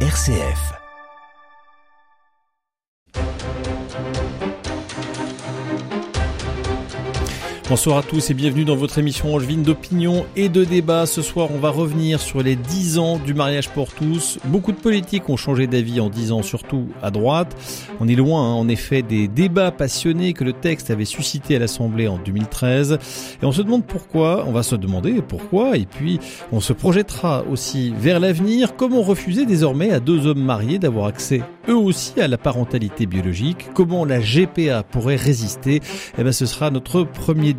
RCF. Bonsoir à tous et bienvenue dans votre émission angevine d'opinion et de débat. Ce soir, on va revenir sur les 10 ans du mariage pour tous. Beaucoup de politiques ont changé d'avis en 10 ans, surtout à droite. On est loin, hein, en effet, des débats passionnés que le texte avait suscité à l'Assemblée en 2013. Et on se demande pourquoi, on va se demander pourquoi, et puis on se projettera aussi vers l'avenir. Comment refuser désormais à deux hommes mariés d'avoir accès eux aussi à la parentalité biologique? Comment la GPA pourrait résister? Eh bien, ce sera notre premier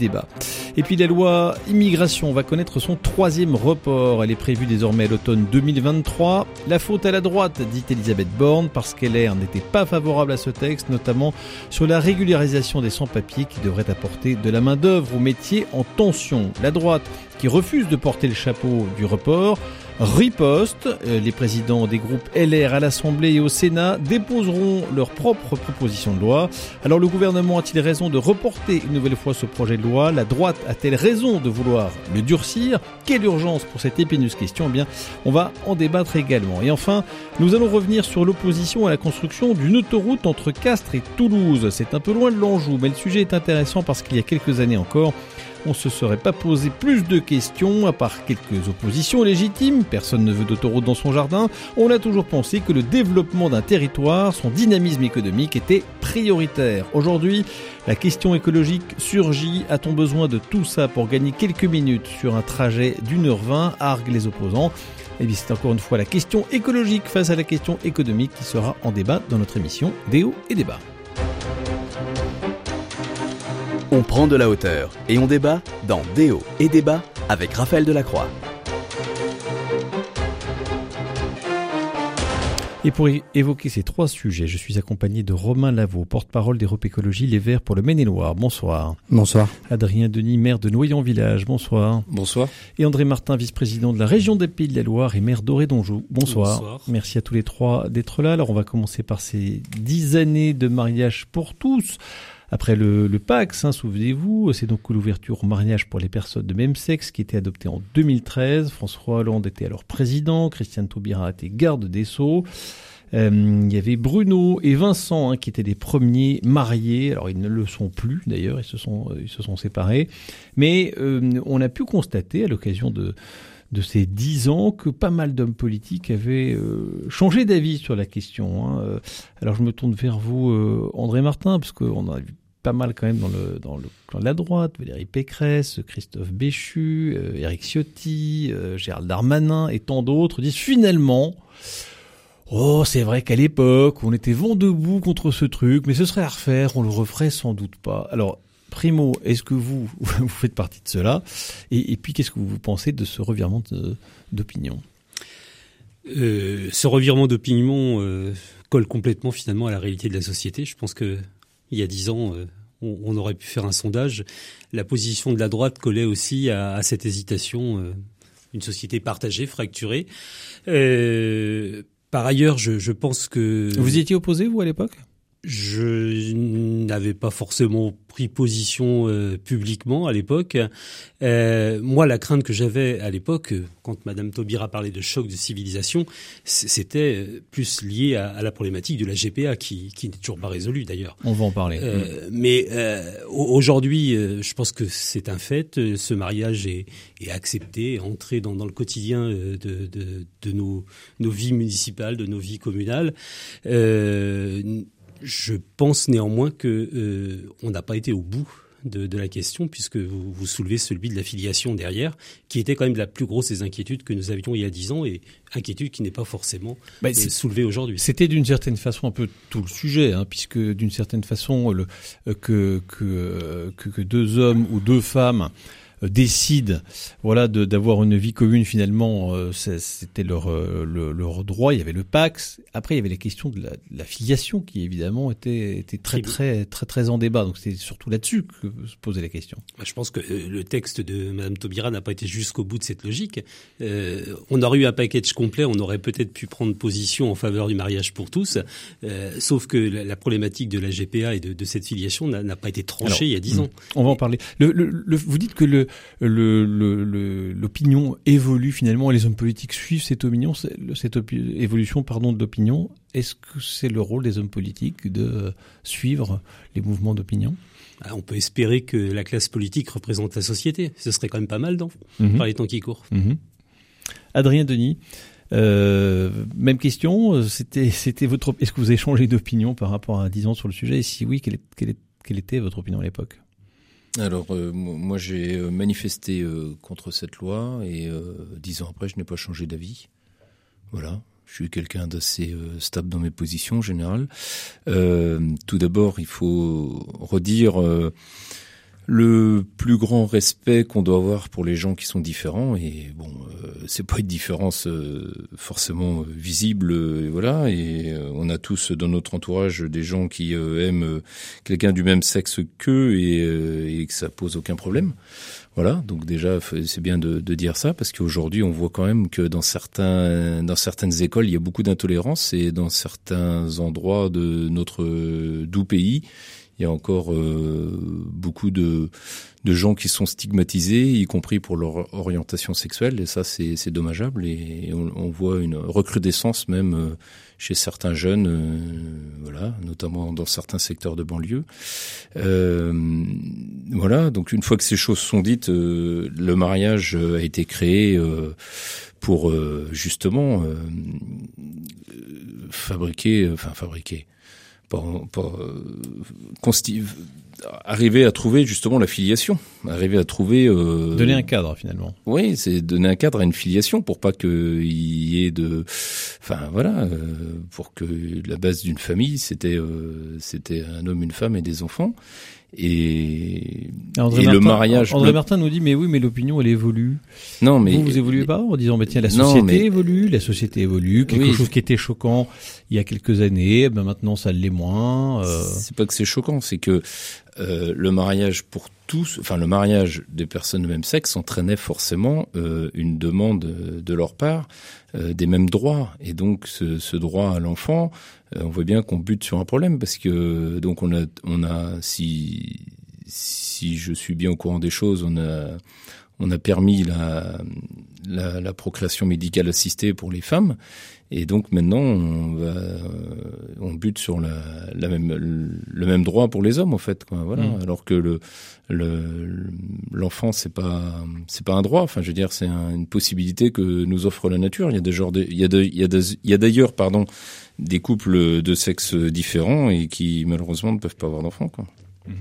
Et puis la loi immigration va connaître son troisième report. Elle est prévue désormais à l'automne 2023. La faute à la droite, dit Elisabeth Borne, parce qu'elle n'était pas favorable à ce texte, notamment sur la régularisation des sans-papiers qui devraient apporter de la main-d'œuvre aux métiers en tension. La droite qui refuse de porter le chapeau du report riposte. Euh, les présidents des groupes LR à l'Assemblée et au Sénat déposeront leurs propres propositions de loi. Alors le gouvernement a-t-il raison de reporter une nouvelle fois ce projet de loi? La droite a-t-elle raison de vouloir le durcir? Quelle urgence pour cette épineuse question? Eh bien, on va en débattre également. Et enfin, nous allons revenir sur l'opposition à la construction d'une autoroute entre Castres et Toulouse. C'est un peu loin de l'Anjou, mais le sujet est intéressant parce qu'il y a quelques années encore, on se serait pas posé plus de questions, à part quelques oppositions légitimes, personne ne veut d'autoroute dans son jardin, on a toujours pensé que le développement d'un territoire, son dynamisme économique était prioritaire. Aujourd'hui, la question écologique surgit, a-t-on besoin de tout ça pour gagner quelques minutes sur un trajet d'une heure vingt, argue les opposants et bien, c'est encore une fois la question écologique face à la question économique qui sera en débat dans notre émission Déo et débat. On prend de la hauteur et on débat dans Déo et débat avec Raphaël Delacroix. Et pour évoquer ces trois sujets, je suis accompagné de Romain Lavaux, porte-parole d'Europe Écologie Les Verts pour le Maine-et-Loire. Bonsoir. Bonsoir. Adrien Denis, maire de Noyon-Village. Bonsoir. Bonsoir. Et André Martin, vice-président de la région des Pays de la Loire et maire d'Oré d'Anjou. Bonsoir. Bonsoir. Merci à tous les trois d'être là. Alors on va commencer par ces dix années de mariage pour tous. Après le, le Pax, hein, souvenez-vous, c'est donc l'ouverture au mariage pour les personnes de même sexe qui était adoptée en 2013. François Hollande était alors président, Christiane Taubira était garde des Sceaux. Euh, il y avait Bruno et Vincent hein, qui étaient les premiers mariés. Alors ils ne le sont plus d'ailleurs, ils se sont ils se sont séparés. Mais euh, on a pu constater à l'occasion de de ces dix ans que pas mal d'hommes politiques avaient euh, changé d'avis sur la question. Hein. Euh, alors je me tourne vers vous, euh, André Martin, parce qu'on a vu pas mal quand même dans le, dans le clan de la droite, Valérie Pécresse, Christophe Béchu, euh, Éric Ciotti, Gérald Darmanin et tant d'autres disent finalement... Oh, c'est vrai qu'à l'époque, on était vent debout contre ce truc, mais ce serait à refaire, on le referait sans doute pas. Alors, Primo, est-ce que vous, vous faites partie de cela? Et, puis, qu'est-ce que vous pensez de ce revirement d'opinion? Euh, Ce revirement d'opinion euh, colle complètement finalement à la réalité de la société. Je pense que il y a dix ans, euh, on, aurait pu faire un sondage. La position de la droite collait aussi à, cette hésitation, euh, une société partagée, fracturée. par ailleurs, je, je pense que vous y étiez opposé vous à l'époque? Je n'avais pas forcément pris position euh, publiquement à l'époque. Euh, moi, la crainte que j'avais à l'époque, quand Madame Taubira parlait de choc de civilisation, c'était euh, plus lié à, à, la problématique de la GPA, qui, qui n'est toujours pas résolue d'ailleurs. On va en parler. Euh, mais aujourd'hui, je pense que c'est un fait. Ce mariage est, est accepté, entré dans, dans le quotidien de, de, de nos, nos, vies municipales, de nos vies communales. Je pense néanmoins que euh, on n'a pas été au bout de, de, la question, puisque vous, vous, soulevez celui de la filiation derrière, qui était quand même la plus grosse des inquiétudes que nous avions il y a dix ans, et inquiétude qui n'est pas forcément bah, soulevée aujourd'hui. C'était d'une certaine façon un peu tout le sujet, hein, puisque d'une certaine façon, le, euh, que, que, que, que, deux hommes ou deux femmes euh, décident voilà d'avoir une vie commune finalement euh, c'était leur, euh, leur droit. Il y avait le Pax. Après il y avait les questions de la, de la filiation qui évidemment était, était très très très très en débat. Donc c'est surtout là-dessus que se posait la question je pense que le texte de Madame Taubira n'a pas été jusqu'au bout de cette logique. Euh, on aurait eu un package complet on aurait peut-être pu prendre position en faveur du mariage pour tous. Euh, sauf que la, la, problématique de la GPA et de, de cette filiation n'a pas été tranchée Alors, il y a dix ans. on va en parler. Le, le, le, vous dites que le l'opinion évolue finalement et les hommes politiques suivent cette opinion, cette évolution pardon de l'opinion. Est-ce que c'est le rôle des hommes politiques de suivre les mouvements d'opinion? Ah, on peut espérer que la classe politique représente la société. Ce serait quand même pas mal, dans, mhm. par les temps qui courent. Mhm. Adrien Denis, euh, même question. C'était, c'était votre. Est-ce que vous avez changé d'opinion par rapport à 10 ans sur le sujet? Et si oui, quelle, quelle était votre opinion à l'époque? Alors, euh, moi, j'ai euh, manifesté contre cette loi et dix ans après, je n'ai pas changé d'avis. Voilà. Je suis quelqu'un d'assez euh, stable dans mes positions en général. Euh, tout d'abord, il faut redire euh, le plus grand respect qu'on doit avoir pour les gens qui sont différents. Et bon, c'est pas une différence forcément visible, et voilà. Et on a tous dans notre entourage des gens qui aiment quelqu'un du même sexe qu'eux et, et que ça pose aucun problème. Voilà, donc déjà c'est bien de, de, dire ça parce qu'aujourd'hui on voit quand même que dans certains dans certaines écoles il y a beaucoup d'intolérance et dans certains endroits de notre doux pays il y a encore euh, beaucoup de, de gens qui sont stigmatisés, y compris pour leur orientation sexuelle, et ça c'est dommageable. Et on, on, voit une recrudescence même euh, chez certains jeunes, euh, voilà, notamment dans certains secteurs de banlieue. Euh, voilà, donc une fois que ces choses sont dites, euh, le mariage a été créé pour justement fabriquer, enfin fabriquer pour, pour arriver à trouver justement la filiation, arriver à trouver euh, donner un cadre finalement. Oui, c'est donner un cadre à une filiation pour pas qu'il y ait de, enfin voilà, euh, pour que la base d'une famille c'était euh, c'était un homme, une femme et des enfants. Et, le mariage. André Martin nous dit mais oui mais l'opinion elle évolue. Non mais vous vous évoluez pas en disant mais tiens la société évolue, la société évolue, quelque chose qui était choquant il y a quelques années, ben maintenant ça l'est moins. Euh... C'est pas que c'est choquant, c'est que euh, le mariage pour tous, enfin le mariage des personnes de même sexe entraînait forcément euh, une demande de leur part euh, des mêmes droits. Et donc ce, ce droit à l'enfant euh, on voit bien qu'on bute sur un problème parce que donc on a on a si si je suis bien au courant des choses, on a on a permis la, la, la procréation médicale assistée pour les femmes et donc maintenant on va on bute sur la, la même le même droit pour les hommes en fait quoi voilà mmh. alors que le le l'enfant c'est pas c'est pas un droit enfin je veux dire c'est un, une possibilité que nous offre la nature il y a des genres de, il y a de, il y a il y a d'ailleurs pardon des couples de sexe différents et qui malheureusement ne peuvent pas avoir d'enfants. Quoi. Mmh.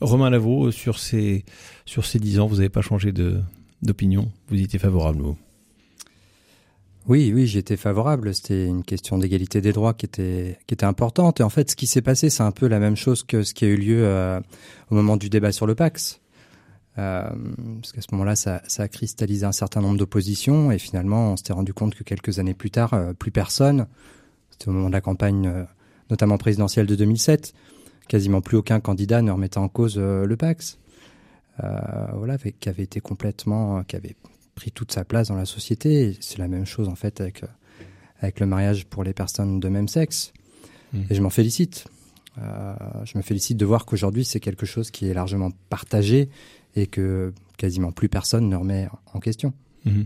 Romain Lavaux, sur ces sur ces dix ans, vous n'avez pas changé d'opinion? Vous étiez favorable, vous? Oui, oui, j'étais favorable. C'était une question d'égalité des droits qui était importante. Et en fait, ce qui s'est passé, c'est un peu la même chose que ce qui a eu lieu euh, au moment du débat sur le Pax. Euh, parce qu'à ce moment-là, ça, a cristallisé un certain nombre d'oppositions et finalement, on s'était rendu compte que quelques années plus tard, euh, plus personne c'était au moment de la campagne, notamment présidentielle de 2007. Quasiment plus aucun candidat ne remettait en cause le Pax. Euh, voilà, qui avait été complètement, qui avait pris toute sa place dans la société. C'est la même chose en fait avec avec le mariage pour les personnes de même sexe. Mmh. Et je m'en félicite. Euh, je me félicite de voir qu'aujourd'hui c'est quelque chose qui est largement partagé et que quasiment plus personne ne remet en question. Mmh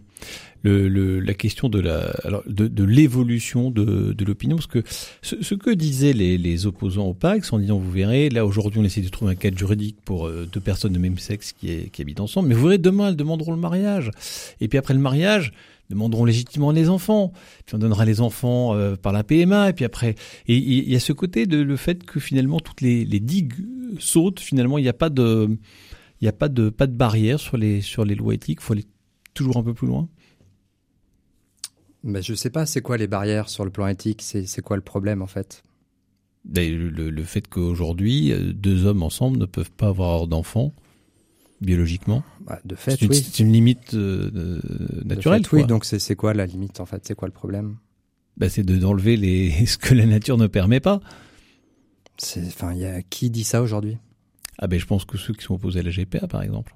le, le, la question de la alors de, de l'évolution de, de l'opinion parce que ce, ce, que disaient les, les opposants au Pax en disant vous verrez là aujourd'hui on essaie de trouver un cadre juridique pour euh, deux personnes de même sexe qui, qui habitent ensemble mais vous verrez demain elles demanderont le mariage. Et puis après le mariage demanderont légitimement les enfants. Puis on donnera les enfants euh, par la PMA et puis après. Et il y a ce côté de le fait que finalement toutes les, les digues sautent finalement il n'y a pas de il n'y a pas de pas de barrière sur les sur les lois éthiques faut aller toujours un peu plus loin? Mais je sais pas, c'est quoi les barrières sur le plan éthique? C'est quoi le problème en fait? Le, le, le, fait qu'aujourd'hui, euh, deux hommes ensemble ne peuvent pas avoir d'enfants biologiquement. Bah, de fait, c'est une, oui. une limite euh, naturelle. Fait, oui, donc c'est quoi la limite en fait? C'est quoi le problème? Bah, C'est d'enlever les ce que la nature ne permet pas. Enfin, il y a qui dit ça aujourd'hui? Ah ben, je pense que ceux qui sont opposés à la GPA, par exemple.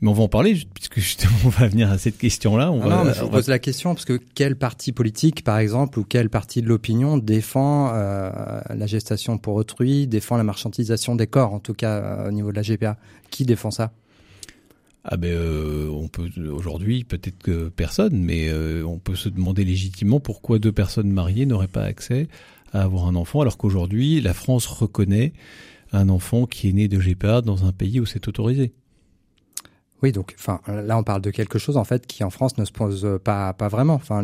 Mais on va en parler puisque justement on va venir à cette question-là. On ah va, non, mais je vous pose la question parce que quel parti politique, par exemple, ou quel parti de l'opinion défend euh, la gestation pour autrui, défend la marchandisation des corps, en tout cas euh, au niveau de la GPA Qui défend ça? Ah ben euh, on peut aujourd'hui peut-être que personne, mais on peut se demander légitimement pourquoi deux personnes mariées n'auraient pas accès à avoir un enfant, alors qu'aujourd'hui la France reconnaît un enfant qui est né de GPA dans un pays où c'est autorisé. Oui, donc, enfin, là, on parle de quelque chose en fait qui en France ne se pose pas pas vraiment. Enfin,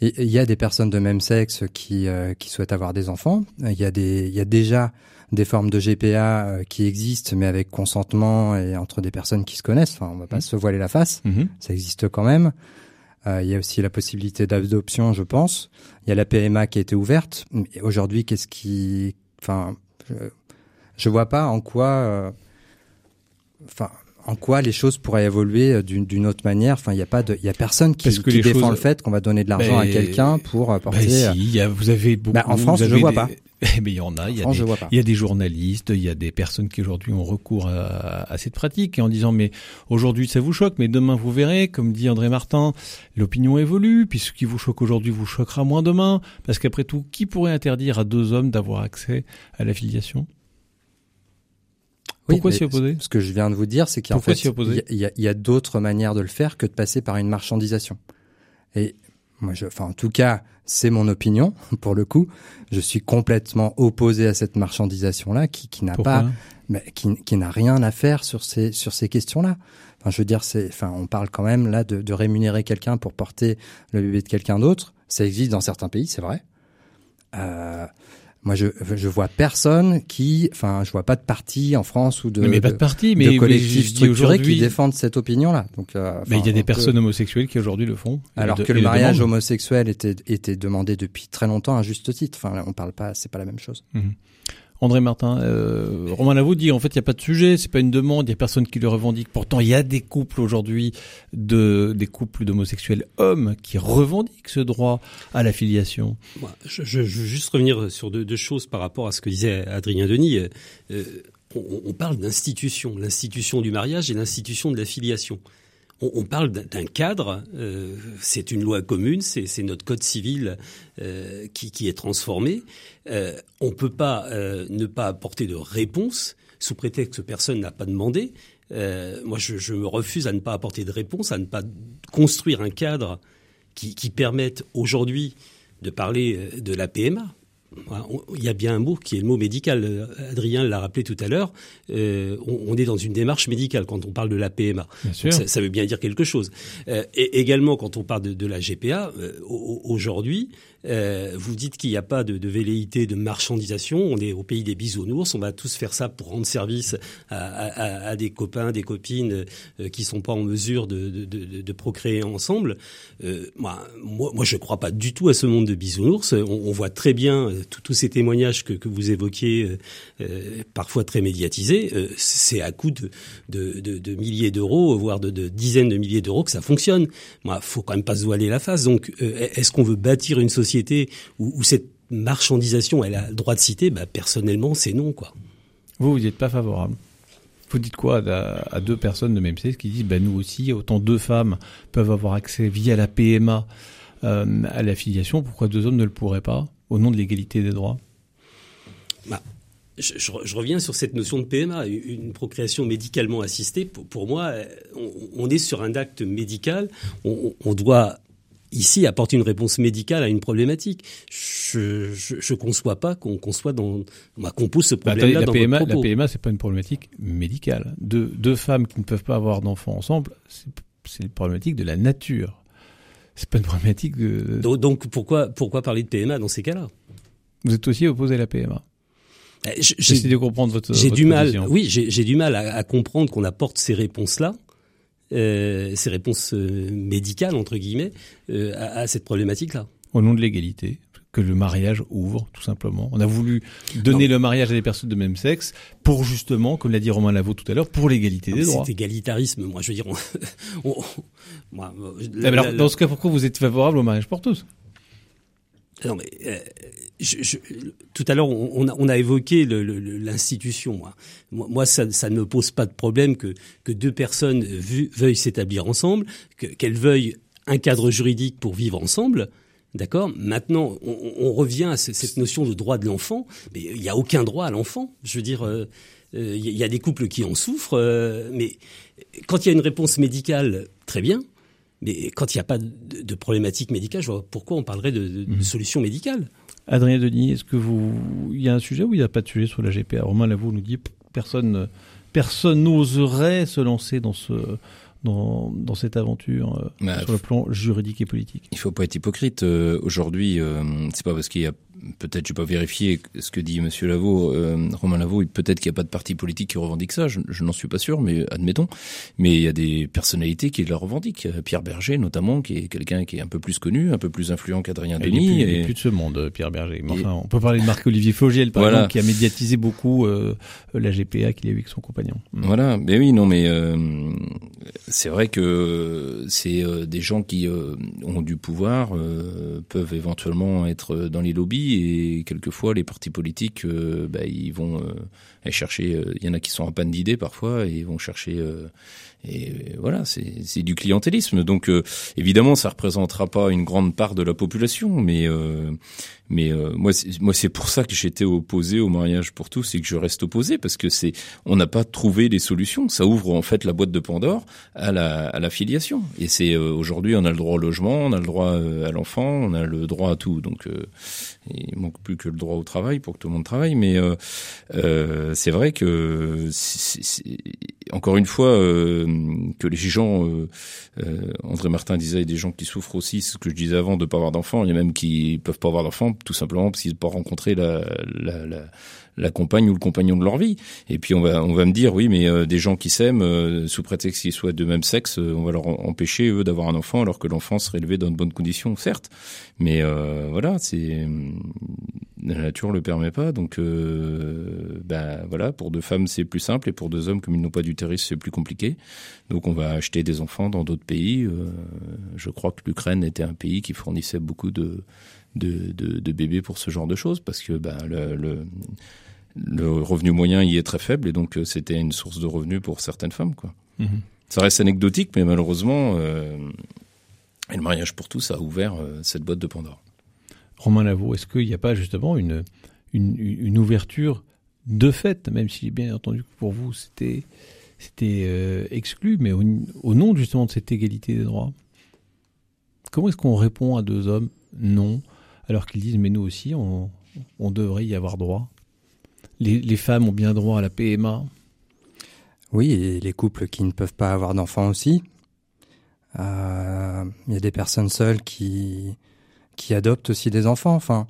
il y a des personnes de même sexe qui euh, qui souhaitent avoir des enfants. Il y a des il y a déjà des formes de GPA euh, qui existent, mais avec consentement et entre des personnes qui se connaissent. Enfin, on va pas Mmh. se voiler la face. Mhm. Ça existe quand même. Euh, il y a aussi la possibilité d'adoption, je pense. Il y a la PMA qui a été ouverte. Aujourd'hui, qu'est-ce qui, enfin, je, je vois pas en quoi, euh, enfin, en quoi les choses pourraient évoluer euh, d'une autre manière. Enfin, il y a pas de, il y a personne qui, que défend choses- le fait qu'on va donner de l'argent à Mais- quelqu'un pour Bah si, euh, y a, vous avez beaucoup. Bah, en France, je avez vois des- pas. Eh ben, il y en a. Il y a France, des, je vois pas. Il y a des journalistes, il y a des personnes qui aujourd'hui ont recours à, à cette pratique et en disant mais aujourd'hui ça vous choque, mais demain vous verrez, comme dit André Martin, l'opinion évolue, puis ce qui vous choque aujourd'hui vous choquera moins demain, parce qu'après tout, qui pourrait interdire à deux hommes d'avoir accès à la filiation Oui, Pourquoi s'y opposer Ce que je viens de vous dire, c'est qu'en Pourquoi fait, s'y opposer il y a, y a- d'autres manières de le faire que de passer par une marchandisation. Et moi, je, enfin, en tout cas, c'est mon opinion. Pour le coup, je suis complètement opposé à cette marchandisation-là, qui, qui n'a pas, mais qui, qui n'a rien à faire sur ces sur ces questions-là. Enfin, je veux dire, c'est, enfin, on parle quand même là de, de rémunérer quelqu'un pour porter le bébé de quelqu'un d'autre. Ça existe dans certains pays, c'est vrai. Euh, moi, je je vois personne qui, enfin, je vois pas de parti en France ou de, Mais, mais pas de- de parti, mais de mais collectifs je dis structurés qui défendent cette opinion-là. Donc, euh, Mais il y a des peut- personnes homosexuelles qui aujourd'hui le font. Alors que le mariage homosexuel était était demandé depuis très longtemps à juste titre. Enfin, on parle pas, c'est pas la même chose. André Martin, euh, Romain dit en fait il n'y a pas de sujet, c'est pas une demande, il y a personne qui le revendique. Pourtant il y a des couples aujourd'hui de des couples d'homosexuels hommes qui revendiquent ce droit à la filiation. Moi, je, je, je veux juste revenir sur deux, deux choses par rapport à ce que disait Adrien Denis. Euh, on, on parle d'institution, l'institution du mariage et l'institution de la filiation. On, parle d'un- cadre, euh, c'est une loi commune, c'est notre code civil euh, qui, est transformé. Euh, on peut pas ne pas apporter de réponse sous prétexte que personne n'a pas demandé. Moi, je, me refuse à ne pas apporter de réponse, à ne pas construire un cadre qui, permette aujourd'hui de parler de la PMA. Il y a bien un mot qui est le mot médical. Adrien l'a rappelé tout à l'heure. Euh, on, on est dans une démarche médicale quand on parle de la PMA. Ça, ça veut bien dire quelque chose. Euh, et également, quand on parle de, de la GPA, euh, au- au- aujourd'hui, vous dites qu'il n'y a pas de, de velléité de marchandisation. On est au pays des bisounours. On va tous faire ça pour rendre service à, à- à des copains, des copines qui sont pas en mesure de, procréer ensemble. Moi, je ne crois pas du tout à ce monde de bisounours. On, on voit très bien tous- tous ces témoignages que, vous évoquiez, euh, euh, parfois très médiatisés. Euh, c'est à coût de, milliers d'euros, voire de, dizaines de milliers d'euros que ça fonctionne. Moi, faut quand même pas se voiler la face. Donc, euh, est-ce qu'on veut bâtir une société où, cette marchandisation, elle a le droit de citer? Bah, Personnellement, c'est non, quoi. Vous vous n'êtes pas favorable. Vous dites quoi à, deux personnes de même sexe qui disent bah nous aussi autant deux femmes peuvent avoir accès via la PMA euh, à la filiation, pourquoi deux hommes ne le pourraient pas? Au nom de l'égalité des droits Je, je- je reviens sur cette notion de PMA, une procréation médicalement assistée. Pour, pour moi, on, on est sur un acte médical. On, on doit ici apporter une réponse médicale à une problématique. Je je, conçois pas qu'on qu'on soit dans, bah, qu'on pose ce Bah, problème-là la dans PMA, votre la propos. PMA, c'est pas une problématique médicale. Deux, deux femmes qui ne peuvent pas avoir d'enfants ensemble, c'est une problématique de la nature. C'est pas une problématique de. Donc, donc pourquoi pourquoi parler de PMA dans ces cas-là? Vous êtes aussi opposé à la PMA. Je- J'essaie J'ai de comprendre votre. j'ai du mal. position. Oui, j'ai du mal à, à comprendre qu'on apporte ces réponses-là. euh, ces réponses euh, médicales entre guillemets euh, à, à cette problématique-là. Au nom de l'égalité que le mariage ouvre, tout simplement. On a voulu donner Non. le mariage à des personnes de même sexe pour justement, comme l'a dit Romain Lavaux tout à l'heure, pour l'égalité des droits. Cet égalitarisme, moi je veux dire, on, on- moi, la- mais alors, la- la- dans ce cas, pourquoi vous êtes favorable au mariage pour tous? Non mais euh, je, je- tout à l'heure on, on a, on a évoqué l'institution. Moi, moi, ça, ça ne me pose pas de problème que que deux personnes vu- veuillent s'établir ensemble, que- qu'elles veuillent un cadre juridique pour vivre ensemble. D'accord? Maintenant, on, on revient à ce- cette notion de droit de l'enfant. Mais il n'y a aucun droit à l'enfant. Je veux dire, euh, Il y a des couples qui en souffrent, mais quand il y a une réponse médicale, très bien. Mais quand il n'y a pas de, de, problématique médicale, je vois pourquoi on parlerait de, de, Mhm. solution médicale. Adrien Denis, est-ce que vous, il y a un sujet ou il n'y a pas de sujet sur la GPA Romain Lavaux nous dit personne, personne n'oserait se lancer dans ce, dans, dans cette aventure euh, Bah, sur le plan juridique et politique. Il faut pas être hypocrite. Euh, Aujourd'hui, euh, c'est pas parce qu'il y a peut-être, je vais pas vérifier ce que dit Monsieur Lavaux, euh, Romain Lavaux, peut-être qu'il n'y a pas de parti politique qui revendique ça. Je, je n'en suis pas sûr, mais admettons. Mais il y a des personnalités qui le revendiquent. Pierre Berger, notamment, qui est quelqu'un qui est un peu plus connu, un peu plus influent qu'Adrien Il Denis. plus, il est et- plus de ce monde, Pierre Berger. Mais Et- enfin, on peut parler de Marc-Olivier Fogiel, par Voilà. exemple, qui a médiatisé beaucoup euh, la GPA qu'il a eu avec son compagnon. Mm. Voilà, mais oui, non, mais euh, c'est vrai que c'est euh, des gens qui euh, ont du pouvoir euh, peuvent éventuellement être dans les lobbies et quelquefois les partis politiques, euh, bah, ils vont euh, chercher. euh, Il y en a qui sont en panne d'idées parfois et ils vont chercher. et voilà, c'est du clientélisme. Donc évidemment, ça représentera pas une grande part de la population, mais mais euh, moi, moi, c'est pour ça que j'étais opposé au mariage pour tous et que je reste opposé parce que c'est, on n'a pas trouvé les solutions. Ça ouvre en fait la boîte de Pandore à la, à la filiation. Et c'est euh, aujourd'hui, on a le droit au logement, on a le droit euh, à l'enfant, on a le droit à tout. Donc, euh, il manque plus que le droit au travail pour que tout le monde travaille. Mais euh, euh, c'est vrai que, c'est- c'est- encore une fois, que les gens, André Martin disait, il y a des gens qui souffrent aussi, ce que je disais avant, de pas avoir d'enfants. Il y a même qui peuvent pas avoir d'enfants, tout simplement parce qu'ils n'ont pas rencontré la, compagne ou le compagnon de leur vie. Et puis on va, on va me dire, oui, mais euh, des gens qui s'aiment, euh, sous prétexte qu'ils soient de même sexe, euh, on va leur empêcher eux d'avoir un enfant alors que l'enfant serait élevé dans de bonnes conditions, certes. Mais voilà, c'est la nature le permet pas, donc ben voilà, pour deux femmes c'est plus simple et pour deux hommes comme ils n'ont pas d'utérus c'est plus compliqué. Donc on va acheter des enfants dans d'autres pays. Je crois que l'Ukraine était un pays qui fournissait beaucoup de de, de, de bébés pour ce genre de choses parce que ben le, le le revenu moyen y est très faible et donc euh, c'était une source de revenus pour certaines femmes quoi. Mhm. Ça reste anecdotique mais malheureusement euh, et le mariage pour tous a ouvert euh, cette boîte de Pandore. Romain Lavaux, est-ce qu'il n'y a pas justement une, une, une ouverture de fait, même si bien entendu que pour vous c'était c'était euh, exclu, mais au, au nom justement de cette égalité des droits, comment est-ce qu'on répond à deux hommes? Non, alors qu'ils disent mais nous aussi on, devrait y avoir droit les, femmes ont bien droit à la PMA. Oui, et les couples qui ne peuvent pas avoir d'enfants aussi. Euh, Il y a des personnes seules qui qui adoptent aussi des enfants. Enfin,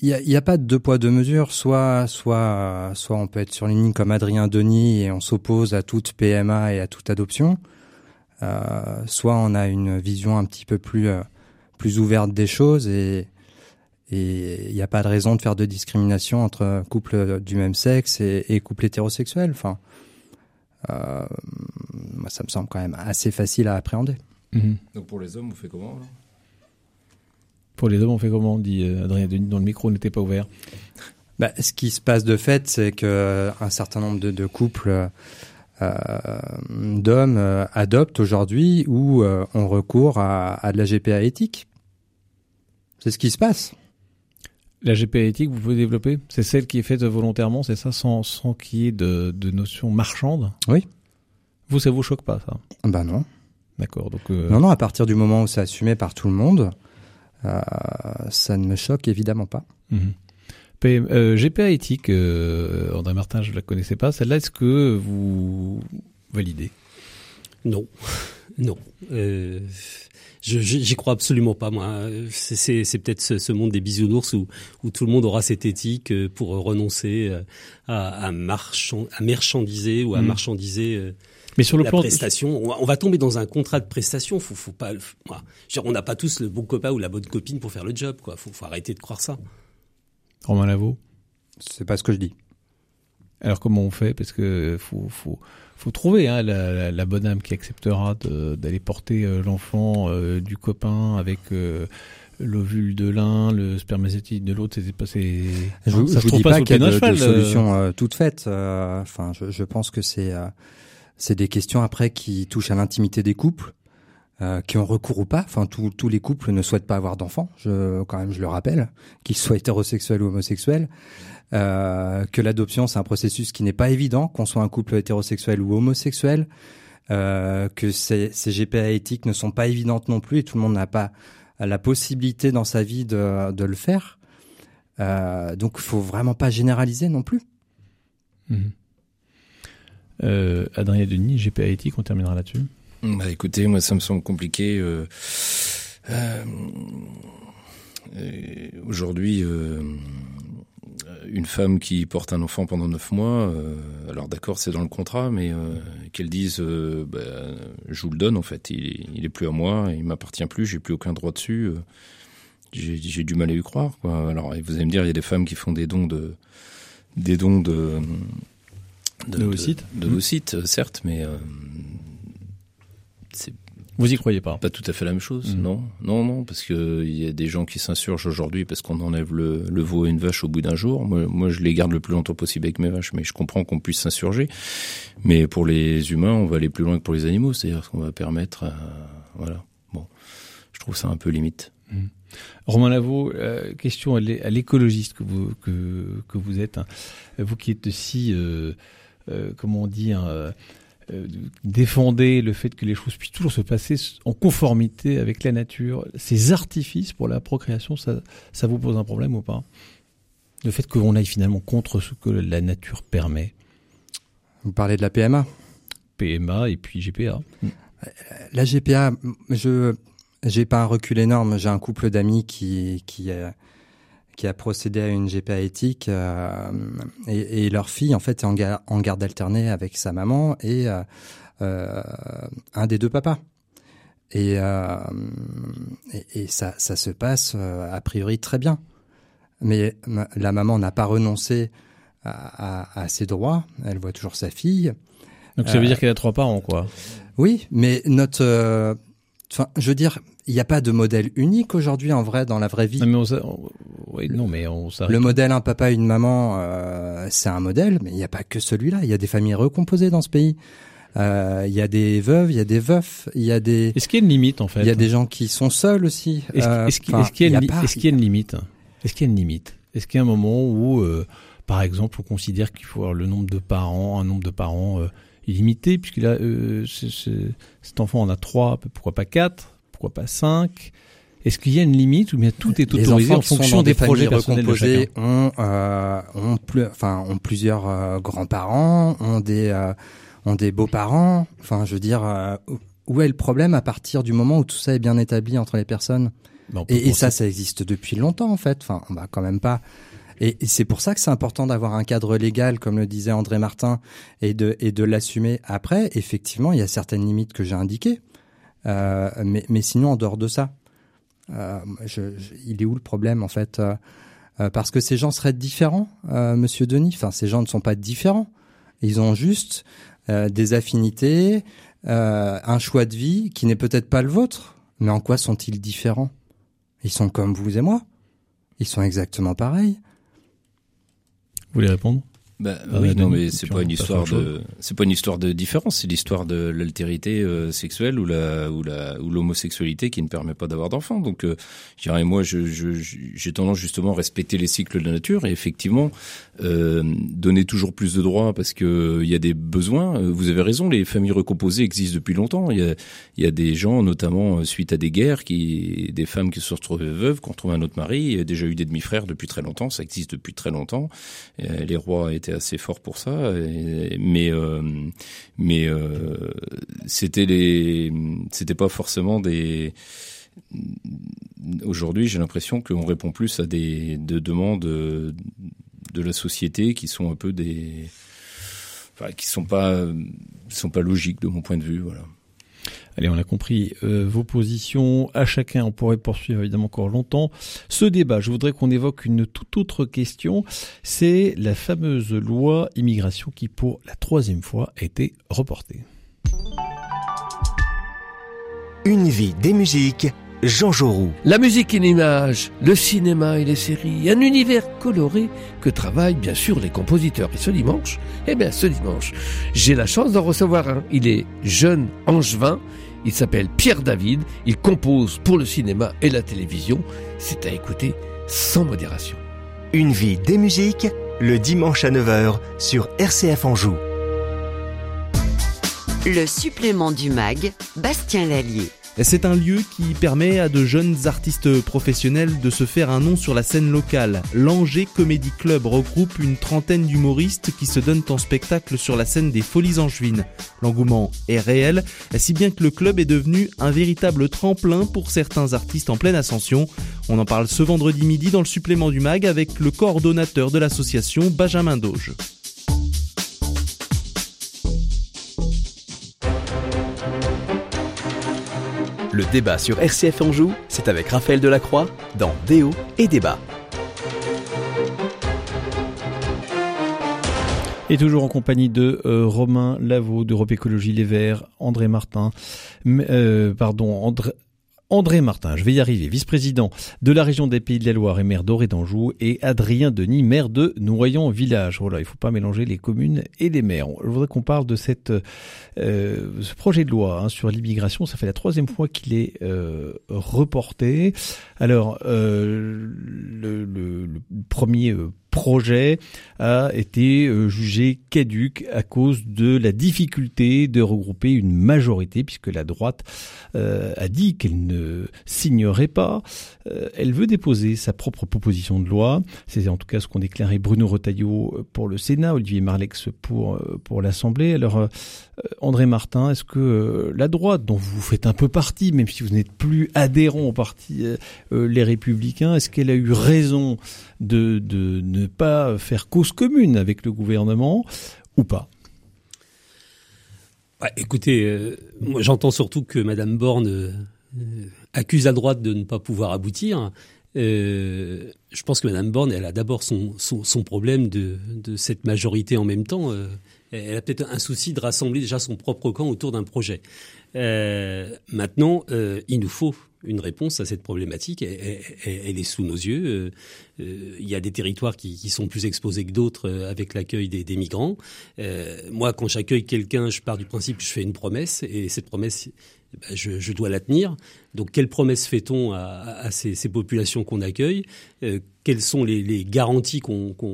il y a, il y a pas de deux poids deux mesures. Soit soit soit on peut être sur une ligne comme Adrien Denis et on s'oppose à toute PMA et à toute adoption. Euh, soit on a une vision un petit peu plus euh, plus ouverte des choses et et il n'y a pas de raison de faire de discrimination entre couples du même sexe et, et couples hétérosexuels. Enfin, euh, moi, ça me semble quand même assez facile à appréhender. Donc pour les hommes, vous faites comment là Pour les hommes, on fait comment dit euh, Adrien Denis, dont le micro n'était pas ouvert? Bah, ce qui se passe de fait, c'est que un certain nombre de, de couples euh, d'hommes euh, adoptent aujourd'hui ou euh, ont recours à, à de la GPA éthique. C'est ce qui se passe. La GPA éthique, vous pouvez développer? C'est celle qui est faite volontairement, c'est ça, sans, sans qu'il y ait de, de notion marchande? Oui. Vous, ça vous choque pas, ça? Ben non. D'accord, donc... euh, Non, non, à partir du moment où c'est assumé par tout le monde, euh, ça ne me choque évidemment pas. mhm. PM, euh, GPA éthique, euh, André Martin, je la connaissais pas. Celle-là, est-ce que vous validez? Non, non. Euh, J'y crois absolument pas, moi. C'est- peut-être ce, ce monde des bisounours où, où tout le monde aura cette éthique pour renoncer à, à, marchand, à marchandiser ou à Mm. marchandiser Mais sur le la plan... prestation. On va, on va tomber dans un contrat de prestation. Faut, faut pas. faut- voilà. On n'a pas tous le bon copain ou la bonne copine pour faire le job. Quoi. Faut, faut arrêter de croire ça. Romain Lavaux C'est pas ce que je dis. Alors comment on fait? Parce que faut, faut, faut trouver hein, la, la, la bonne âme qui acceptera d'aller porter euh, l'enfant euh, du copain avec euh, l'ovule de l'un, le spermatozoïde de l'autre. C'est pas c'est. Je, se vous dis pas le qu'il y a de, euh. toutes faites. euh, Enfin, je, je pense que c'est c'est des questions après qui touchent à l'intimité des couples. Euh, qui ont recours ou pas. Enfin, tous les couples ne souhaitent pas avoir d'enfants. Je, quand même, je le rappelle, qu'ils soient hétérosexuels ou homosexuels. Euh, que l'adoption c'est un processus qui n'est pas évident, qu'on soit un couple hétérosexuel ou homosexuel, euh, que ces, GPA éthiques ne sont pas évidentes non plus et tout le monde n'a pas la possibilité dans sa vie de, le faire. Donc, il faut vraiment pas généraliser non plus. Mmh. Adrien Denis, GPA éthique, on terminera là-dessus. Bah écoutez, moi ça me semble compliqué. Euh, euh, euh Aujourd'hui, euh, une femme qui porte un enfant pendant neuf mois, euh, alors d'accord c'est dans le contrat, mais qu'elle dise bah, je vous le donne en fait, il, il est plus à moi, il m'appartient plus, j'ai plus aucun droit dessus. j'ai du mal à y croire. Quoi. Alors vous allez me dire, il y a des femmes qui font des dons de des dons de de, sites, de, nos sites, certes, mais vous y croyez pas Pas tout à fait la même chose, mmh. non, non, non, parce que il y a des gens qui s'insurgent aujourd'hui parce qu'on enlève le, le, veau et une vache au bout d'un jour. Moi, moi, je les garde le plus longtemps possible avec mes vaches, mais je comprends qu'on puisse s'insurger. Mais pour les humains, on va aller plus loin que pour les animaux, c'est-à-dire qu'on va permettre, à, voilà. Bon, je trouve ça un peu limite. Mmh. Romain Lavaux, euh, question à l'écologiste que vous que, que vous êtes, hein. vous qui êtes si, euh, euh, comment on dit. Hein, euh, défendez le fait que les choses puissent toujours se passer en conformité avec la nature. Ces artifices pour la procréation, ça, ça vous pose un problème ou pas? Le fait qu'on aille finalement contre ce que la nature permet. Vous parlez de la PMA PMA et puis GPA. La GPA, je j'ai pas un recul énorme. J'ai un couple d'amis qui qui euh, qui a procédé à une GPA éthique euh, et, et, leur fille en fait est en, en garde alternée avec sa maman et euh, euh un des deux papas. Et, et, et, ça, ça se passe a priori très bien. Mais la maman n'a pas renoncé à, à, à, ses droits. Elle voit toujours sa fille. Donc ça veut dire qu'elle a trois parents, quoi. Oui, mais notre, enfin, je veux dire, il n'y a pas de modèle unique aujourd'hui en vrai dans la vraie vie. Non mais on, oui, non mais on Le modèle un papa une maman, euh, c'est un modèle, mais il n'y a pas que celui-là. Il y a des familles recomposées dans ce pays. Euh, il y a des veuves, il y a des veufs, il y a des. Est-ce qu'il y a une limite en fait Il y a des gens qui sont seuls aussi. Est-ce euh, est qu'il y, est y, a une limite Est-ce qu'il y a une limite Est-ce qu'il y a une limite Est-ce qu'il y a un moment où, euh, par exemple, on considère qu'il faut avoir le nombre de parents, un nombre de parents euh, illimité, puisque là, cet enfant en a trois, pourquoi pas quatre pourquoi pas 5 Est-ce qu'il y a une limite ou bien tout est autorisé en fonction des, projets recomposés ont, euh, ont, plus, enfin, ont plusieurs euh, grands-parents, ont des, euh, ont des beaux-parents. Enfin, je veux dire, euh, où est le problème à partir du moment où tout ça est bien établi entre les personnes? Et, et, ça, ça existe depuis longtemps en fait. Enfin, on va quand même pas. Et, c'est pour ça que c'est important d'avoir un cadre légal, comme le disait André Martin, et de l'assumer. Après, effectivement, il y a certaines limites que j'ai indiquées. Euh, mais, sinon, en dehors de ça, euh, il est où le problème en fait euh, Parce que ces gens seraient différents, Monsieur Denis. Enfin, ces gens ne sont pas différents. Ils ont juste des affinités, un choix de vie qui n'est peut-être pas le vôtre. Mais en quoi sont-ils différents? Ils sont comme vous et moi. Ils sont exactement pareils. Vous voulez répondre bah, ah oui, non, mais c'est pas une histoire de, c'est pas une histoire de différence, c'est l'histoire de l'altérité euh, sexuelle ou la ou la ou l'homosexualité qui ne permet pas d'avoir d'enfants. Donc, euh, je dirais moi, je, je, j'ai tendance justement à respecter les cycles de la nature et effectivement euh, donner toujours plus de droits parce que il y a des besoins. Euh, vous avez raison, les familles recomposées existent depuis longtemps. Il y a des gens, notamment suite à des guerres, qui des femmes qui se sont retrouvées veuves, qui ont trouvé un autre mari. Il y a déjà eu des demi-frères depuis très longtemps. Ça existe depuis très longtemps. les rois étaient assez fort pour ça, mais euh, mais euh, c'était les c'était pas forcément des Aujourd'hui, j'ai l'impression qu'on répond plus à des de demandes de, la société qui sont un peu des, enfin, qui sont pas sont pas logiques de mon point de vue, voilà. Allez, on a compris euh, vos positions. À chacun, on pourrait poursuivre évidemment encore longtemps. Ce débat, je voudrais qu'on évoque une toute autre question. C'est la fameuse loi immigration qui, pour la troisième fois, a été reportée. Une vie des musiques. Jean Jaurou. La musique et l'image, le cinéma et les séries, un univers coloré que travaillent bien sûr les compositeurs. Et ce dimanche, eh bien ce dimanche, j'ai la chance d'en recevoir un. Il est jeune angevin, Il s'appelle Pierre David, il compose pour le cinéma et la télévision. C'est à écouter sans modération. Une vie des musiques, le dimanche à 9h sur RCF Anjou. Le supplément du MAG, Bastien Lallier. C'est un lieu qui permet à de jeunes artistes professionnels de se faire un nom sur la scène locale. L'Angers Comedy Club regroupe une trentaine d'humoristes qui se donnent en spectacle sur la scène des Folies Angevines. L'engouement est réel, si bien que le club est devenu un véritable tremplin pour certains artistes en pleine ascension. On en parle ce vendredi midi dans le supplément du MAG avec le coordonnateur de l'association, Benjamin Doge. Le débat sur RCF Anjou, c'est avec Raphaël Delacroix dans Déo et Débat. Et toujours en compagnie de euh, Romain Lavaux d'Europe Écologie Les Verts, André Martin, euh, pardon, André, André Martin, je vais y arriver, vice-président de la région des Pays de la Loire et maire d'Oré d'Anjou, et Adrien Denis, maire de Noyon Village. Voilà, il faut pas mélanger les communes et les maires. Je voudrais qu'on parle de euh, ce projet de loi hein, sur l'immigration. Ça fait la troisième fois qu'il est euh, reporté. Alors, euh, le, le, le, premier projet a été euh, jugé caduque à cause de la difficulté de regrouper une majorité, puisque la droite euh, a dit qu'elle ne signerait pas. Euh, elle veut déposer sa propre proposition de loi. C'est en tout cas ce qu'ont déclaré Bruno Retailleau pour le Sénat, Olivier Marlex pour, pour l'Assemblée. Alors, André Martin, est-ce que la droite, dont vous faites un peu partie, même si vous n'êtes plus adhérent au parti Les Républicains, est-ce qu'elle a eu raison de, de ne pas faire cause commune avec le gouvernement ou pas? Écoutez, euh, j'entends surtout que Madame Borne euh, accuse à droite de ne pas pouvoir aboutir. Euh, je pense que Madame Borne, elle a d'abord son, son, son, problème de, de, cette majorité en même temps. Elle a peut-être un souci de rassembler déjà son propre camp autour d'un projet. Maintenant, il nous faut une réponse à cette problématique. Elle, est sous nos yeux. Euh, il y a des territoires qui, sont plus exposés que d'autres euh, avec l'accueil des, migrants. Euh, moi, quand j'accueille quelqu'un, je pars du principe que je fais une promesse et cette promesse, ben, je, dois la tenir. Donc, quelle promesse fait-on à, ces, populations qu'on accueille? Euh, Quelles sont les, garanties qu'on qu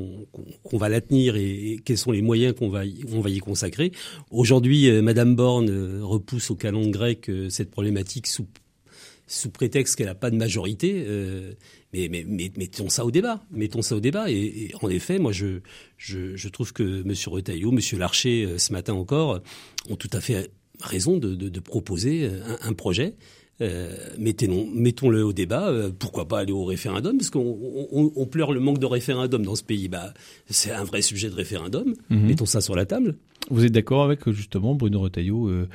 qu va la tenir et, quels sont les moyens qu'on va, y, consacrer? Aujourd'hui, euh, Madame Borne euh, repousse au calendrier grec cette problématique sous sous prétexte qu'elle n'a pas de majorité. Euh, mais, mais, mais, mettons ça au débat. Mettons ça au débat. Et, et en effet, moi, je, je, je, trouve que M. Retailleau, M. Larcher, euh, ce matin encore, ont tout à fait raison de, de, de proposer un, un projet. Euh, mettons-le au débat. Euh, pourquoi pas aller au référendum Parce qu'on on, on pleure le manque de référendum dans ce pays. Bah, c'est un vrai sujet de référendum. -hmm. Mettons ça sur la table. Vous êtes d'accord avec justement Bruno Retailleau euh, euh,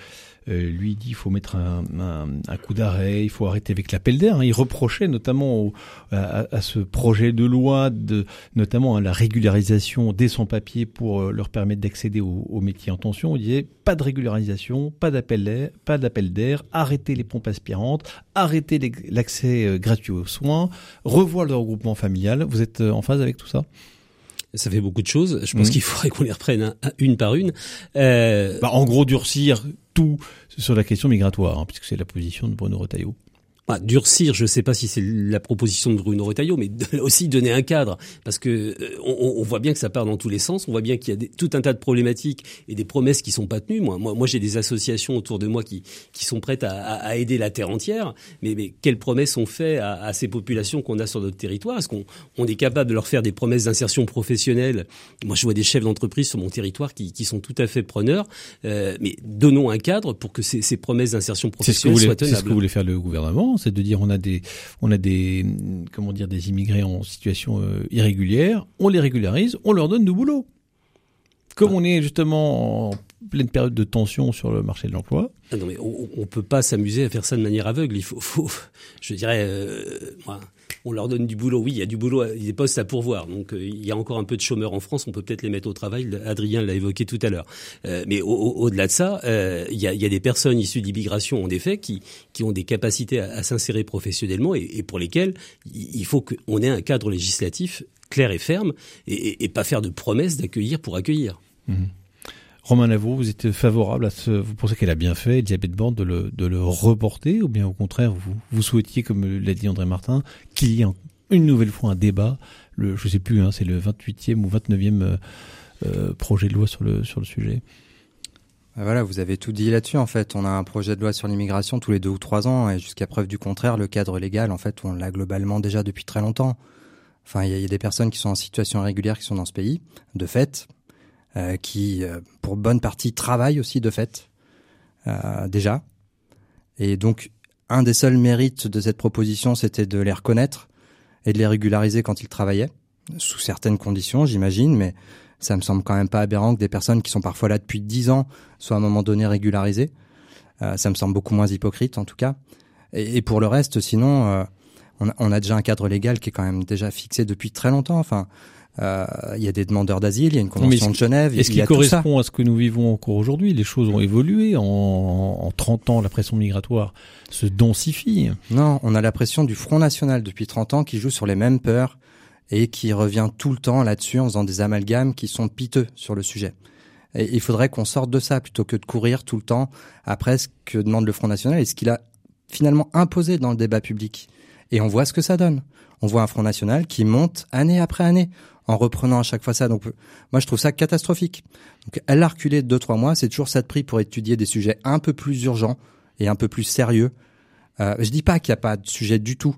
lui dit il faut mettre un, coup d'arrêt, il faut arrêter avec l'appel d'air. Hein. Il reprochait notamment à, ce projet de loi, de, notamment à la régularisation des sans-papiers pour euh, leur permettre d'accéder au, au, métier en tension. Il disait pas de régularisation, pas d'appel d'air, pas d'appel d'air, arrêter les pompes aspirantes, arrêter l'accès euh, gratuit aux soins, revoir le regroupement familial. Vous êtes en phase avec tout ça? Ça fait beaucoup de choses. Je pense mmh. qu'il faudrait qu'on les reprenne un, un, une par une. Euh... Bah, en gros, durcir tout sur la question migratoire, hein, puisque c'est la position de Bruno Retailleau. Bah, durcir, je ne sais pas si c'est la proposition de Bruno Retailleau, mais aussi donner un cadre, parce que euh, on, on, voit bien que ça part dans tous les sens. On voit bien qu'il y a des, tout un tas de problématiques et des promesses qui sont pas tenues. Moi, moi, moi j'ai des associations autour de moi qui, qui sont prêtes à, à, à aider la terre entière, mais, mais quelles promesses on fait à, à ces populations qu'on a sur notre territoire? Est-ce qu'on on est capable de leur faire des promesses d'insertion professionnelle? Moi, je vois des chefs d'entreprise sur mon territoire qui, qui, sont tout à fait preneurs, euh, mais donnons un cadre pour que ces, ces promesses d'insertion professionnelle soient tenables. C'est ce que voulait faire le gouvernement c'est de dire on a des on a des comment dire des immigrés en situation euh, irrégulière, on les régularise, on leur donne du boulot. Comme on est justement en pleine période de tension sur le marché de l'emploi. Ah non mais on, on peut pas s'amuser à faire ça de manière aveugle. Il faut, faut je dirais, euh, moi, on leur donne du boulot. Oui, il y a du boulot, il y a des postes à pourvoir. Donc euh, il y a encore un peu de chômeurs en France. On peut peut-être les mettre au travail. Adrien l'a évoqué tout à l'heure. Euh, mais au-delà au, de ça, euh, il, y a, des personnes issues d'immigration, en effet, qui, qui ont des capacités à, s'insérer professionnellement et, pour lesquelles il faut qu'on ait un cadre législatif clair et ferme et, et pas faire de promesses d'accueillir pour accueillir. Mmh. Romain Lavaux, vous êtes favorable à ce, vous pensez qu'elle a bien fait, Elisabeth Borne, de le, reporter, ou bien au contraire, vous, souhaitiez, comme l'a dit André Martin, qu'il y ait une nouvelle fois un débat, le, je sais plus, hein, c'est le 28e ou 29e euh, euh, projet de loi sur le, sujet. Bah voilà, vous avez tout dit là-dessus en fait. On a un projet de loi sur l'immigration tous les deux ou trois ans et jusqu'à preuve du contraire, le cadre légal en fait, on l'a globalement déjà depuis très longtemps. Enfin, il y, a des personnes qui sont en situation irrégulière qui sont dans ce pays, de fait, qui, euh, pour bonne partie, travaillent aussi de fait, euh, déjà. Et donc, un des seuls mérites de cette proposition, c'était de les reconnaître et de les régulariser quand ils travaillaient, sous certaines conditions, j'imagine, mais ça me semble quand même pas aberrant que des personnes qui sont parfois là depuis dix ans soient à un moment donné régularisées. Euh, ça me semble beaucoup moins hypocrite en tout cas. Et, et pour le reste, sinon, euh, on, a, on, a, déjà un cadre légal qui est quand même déjà fixé depuis très longtemps. Enfin, euh, il y a des demandeurs d'asile, il y a une convention de Genève. Est-ce qu'il correspond à ce que nous vivons encore aujourd'hui? Les choses ont évolué en, en 30 ans. La pression migratoire se densifie. Non, on a la pression du Front National depuis 30 ans qui joue sur les mêmes peurs et qui revient tout le temps là-dessus en faisant des amalgames qui sont piteux sur le sujet. Et il faudrait qu'on sorte de ça plutôt que de courir tout le temps après ce que demande le Front National et ce qu'il a finalement imposé dans le débat public. Et on voit ce que ça donne. On voit un Front National qui monte année après année en reprenant à chaque fois ça. Donc moi je trouve ça catastrophique. Donc elle a reculé de deux trois mois, c'est toujours ça de prix pour étudier des sujets un peu plus urgents et un peu plus sérieux. Euh, je dis pas qu'il n'y a pas de sujet du tout,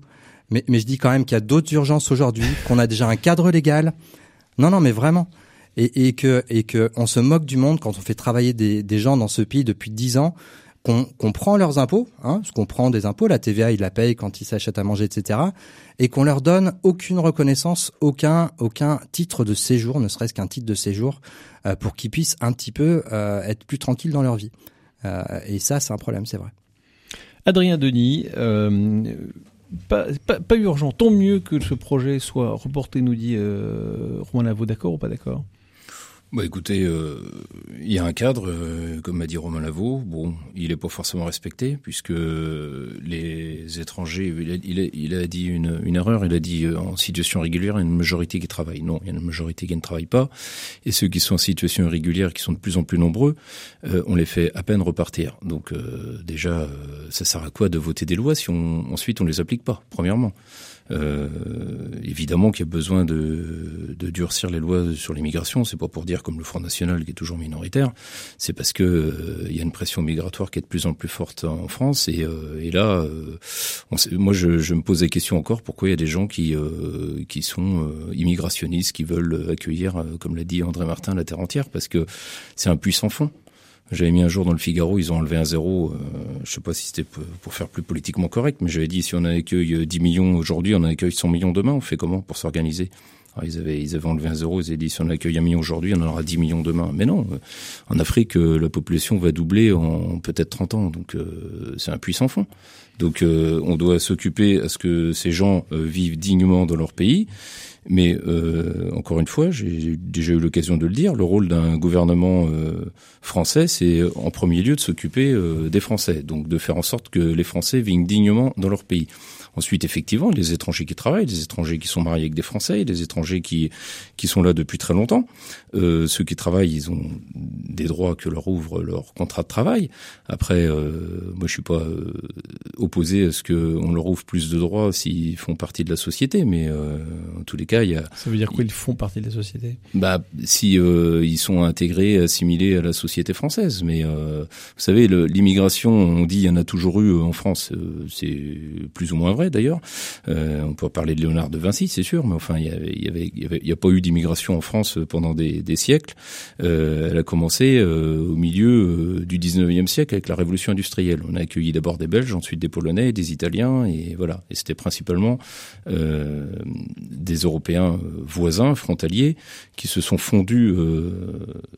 mais, mais je dis quand même qu'il y a d'autres urgences aujourd'hui, qu'on a déjà un cadre légal. Non, non, mais vraiment. Et, et que et que on se moque du monde quand on fait travailler des, des gens dans ce pays depuis dix ans, qu'on qu prend leurs impôts, hein, qu'on prend des impôts, la TVA ils la payent quand ils s'achètent à manger, etc. Et qu'on leur donne aucune reconnaissance, aucun aucun titre de séjour, ne serait-ce qu'un titre de séjour, euh, pour qu'ils puissent un petit peu euh, être plus tranquilles dans leur vie. Euh, et ça, c'est un problème, c'est vrai. Adrien Denis. Pas, pas, urgent. Tant mieux que ce projet soit reporté, nous dit Romain Lavaux. D'accord ou pas d'accord? Bah écoutez, il euh, y a un cadre, euh, comme m'a dit Romain Lavaux. Bon, il n'est pas forcément respecté puisque les étrangers, il a, il il dit une, erreur. Il a dit euh, en situation régulière, il y a une majorité qui travaille. Non, il y a une majorité qui ne travaille pas. Et ceux qui sont en situation irrégulière, qui sont de plus en plus nombreux, on les fait à peine repartir. Donc déjà, ça sert à quoi de voter des lois si on, ensuite on les applique pas Premièrement. Euh, évidemment qu'il y a besoin de, de, durcir les lois sur l'immigration. C'est pas pour dire comme le Front National qui est toujours minoritaire. C'est parce que euh, il y a une pression migratoire qui est de plus en plus forte en France. Et, euh, et là, on sait, moi, je, je, me pose la question encore pourquoi il y a des gens qui qui sont immigrationnistes, qui veulent accueillir, comme l'a dit André Martin, la terre entière, parce que c'est un puissant fond. J'avais mis un jour dans le Figaro, ils ont enlevé un zéro. Euh, je sais pas si c'était pour faire plus politiquement correct, mais j'avais dit si on accueille 10 millions aujourd'hui, on accueille 100 millions demain, on fait comment pour s'organiser? Ils avaient, ils avaient enlevé un zéro, ils avaient dit si on accueille un million aujourd'hui, on en aura 10 millions demain. Mais non, en Afrique, la population va doubler en peut-être 30 ans, donc euh, c'est un puissant fond. Donc euh, on doit s'occuper à ce que ces gens euh, vivent dignement dans leur pays. Mais euh, encore une fois, j'ai déjà eu l'occasion de le dire, le rôle d'un gouvernement euh, français, c'est en premier lieu de s'occuper euh, des Français, donc de faire en sorte que les Français vivent dignement dans leur pays. Ensuite, effectivement, les étrangers qui travaillent, les étrangers qui sont mariés avec des Français, les étrangers qui qui sont là depuis très longtemps. Euh, ceux qui travaillent, ils ont des droits que leur ouvre leur contrat de travail. Après, euh, moi, je suis pas euh, opposé à ce que on leur ouvre plus de droits s'ils font partie de la société, mais euh, en tous les cas, il y a. Ça veut dire quoi Ils font partie de la société? Bah, si euh, ils sont intégrés, assimilés à la société française. Mais vous savez, l'immigration, on dit, il y en a toujours eu en France. c'est plus ou moins vrai d'ailleurs. Euh, on peut parler de Léonard de Vinci, c'est sûr, mais enfin, il y avait, il y a pas eu d'immigration en France pendant des, des siècles. Euh, elle a commencé euh, au milieu du 19e siècle avec la révolution industrielle. On a accueilli d'abord des Belges, ensuite des Polonais, des Italiens, et voilà. Et c'était principalement des Européens voisins, frontaliers, qui se sont fondus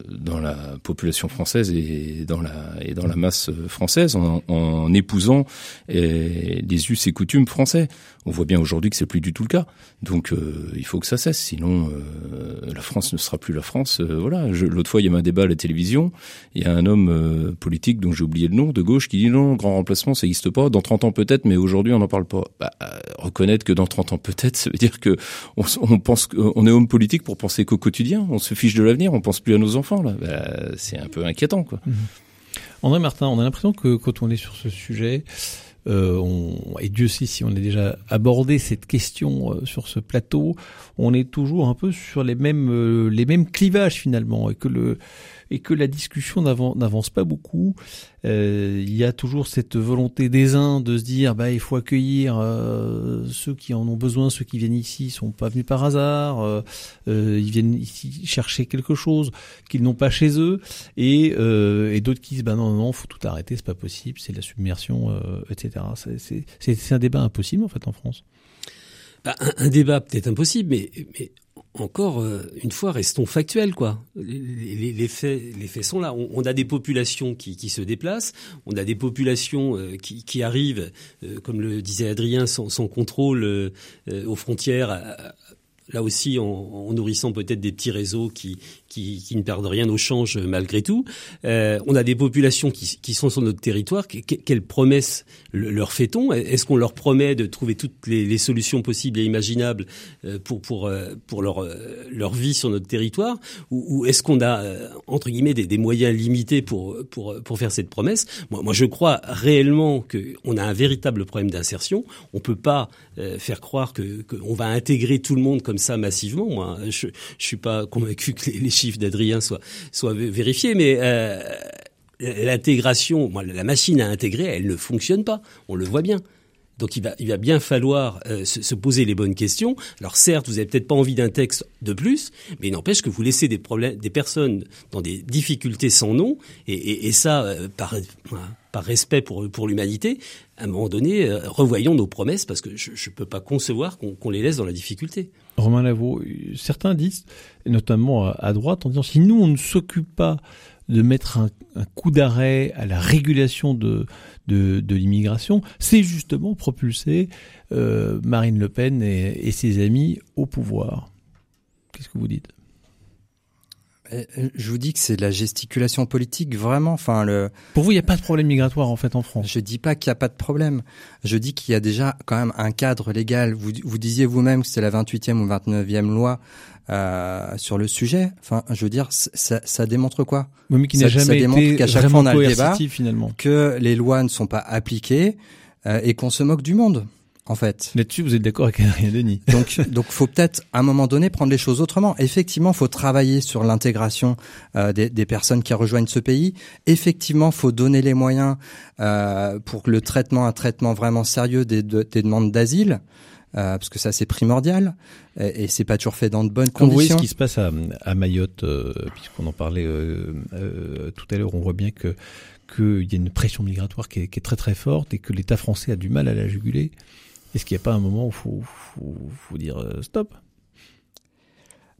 dans la population française et dans la masse française en, en épousant les us et coutumes français. On voit bien aujourd'hui que c'est plus du tout le cas. Donc euh, il faut que ça cesse, sinon euh, la France ne sera plus la France. Euh, voilà. L'autre fois, il y a un débat à la télévision. Il y a un homme politique dont j'ai oublié le nom, de gauche, qui dit non, grand remplacement, ça n'existe pas. Dans 30 ans peut-être, mais aujourd'hui on n'en parle pas. Bah, reconnaître que dans 30 ans peut-être, ça veut dire que on, pense est homme politique pour penser qu'au quotidien. On se fiche de l'avenir, on pense plus à nos enfants là. Bah, c'est un peu inquiétant quoi. Mmh. André Martin, on a l'impression que quand on est sur ce sujet, euh, on, et Dieu sait si on a déjà abordé cette question euh, sur ce plateau, on est toujours un peu sur les mêmes euh, les mêmes clivages finalement et que le et que la discussion n'avance pas beaucoup. Euh, il y a toujours cette volonté des uns de se dire bah il faut accueillir euh, ceux qui en ont besoin, ceux qui viennent ici sont pas venus par hasard, euh, euh ils viennent ici chercher quelque chose qu'ils n'ont pas chez eux et, euh, et d'autres qui disent bah non non faut tout arrêter c'est pas possible c'est la submersion etc. C'est un débat impossible en fait en France. Bah, un, un, débat peut-être impossible, mais, mais encore euh, une fois, restons factuels, quoi. Les, faits, sont là. On, a des populations qui, se déplacent, on a des populations euh, qui, arrivent, euh, comme le disait Adrien, sans, contrôle aux frontières. Là aussi, en nourrissant peut-être des petits réseaux qui, qui, ne perdent rien au change malgré tout. Euh, on a des populations qui, sont sur notre territoire. quelles promesses leur fait-on? Est-ce qu'on leur promet de trouver toutes les, solutions possibles et imaginables euh, pour pour euh, pour leur euh, leur vie sur notre territoire? Ou, est-ce qu'on a entre guillemets des, moyens limités pour pour pour faire cette promesse? Moi, moi, je crois réellement que on a un véritable problème d'insertion. On peut pas faire croire que qu'on va intégrer tout le monde comme ça massivement. Moi, je je suis pas convaincu que les, les d'Adrien soit, soit vérifié, mais euh, l'intégration, la machine à intégrer, elle ne fonctionne pas. On le voit bien. Donc il va, il va bien falloir euh, se, poser les bonnes questions. Alors certes, vous n'avez peut-être pas envie d'un texte de plus, mais il n'empêche que vous laissez des problèmes, des personnes dans des difficultés sans nom, et, ça euh, par, par respect pour pour l'humanité. À un moment donné, revoyons nos promesses parce que je ne peux pas concevoir qu'on les laisse dans la difficulté. Romain Lavaux, certains disent, notamment à droite, en disant si nous on ne s'occupe pas de mettre un, coup d'arrêt à la régulation de, de, l'immigration, c'est justement propulser euh, Marine Le Pen et ses amis au pouvoir. Qu'est-ce que vous dites? Je vous dis que c'est de la gesticulation politique, vraiment. Enfin, le. Pour vous, il n'y a pas de problème migratoire en fait en France. Je dis pas qu'il n'y a pas de problème. Je dis qu'il y a déjà quand même un cadre légal. Vous, vous disiez vous-même que c'est la 28e ou 29e loi euh, sur le sujet. Enfin, je veux dire, ça, ça démontre quoi? Mais qui n'a jamais ça démontre qu'à chaque fois on a le débat, finalement. que les lois ne sont pas appliquées euh, et qu'on se moque du monde en fait. Là-dessus, vous êtes d'accord avec Adrien Denis. donc, donc, faut peut-être à un moment donné prendre les choses autrement. Effectivement, faut travailler sur l'intégration euh, des, des, personnes qui rejoignent ce pays. Effectivement, faut donner les moyens euh, pour le traitement, un traitement vraiment sérieux des, des demandes d'asile. Euh, parce que ça c'est primordial et, et c'est pas toujours fait dans de bonnes Quand conditions. Vous voyez ce qui se passe à, à Mayotte, euh, puisqu'on en parlait euh, euh, tout à l'heure, on voit bien que qu'il y a une pression migratoire qui est, qui est, très très forte et que l'État français a du mal à la juguler. Est-ce qu'il n'y a pas un moment où il faut, faut, dire euh, stop?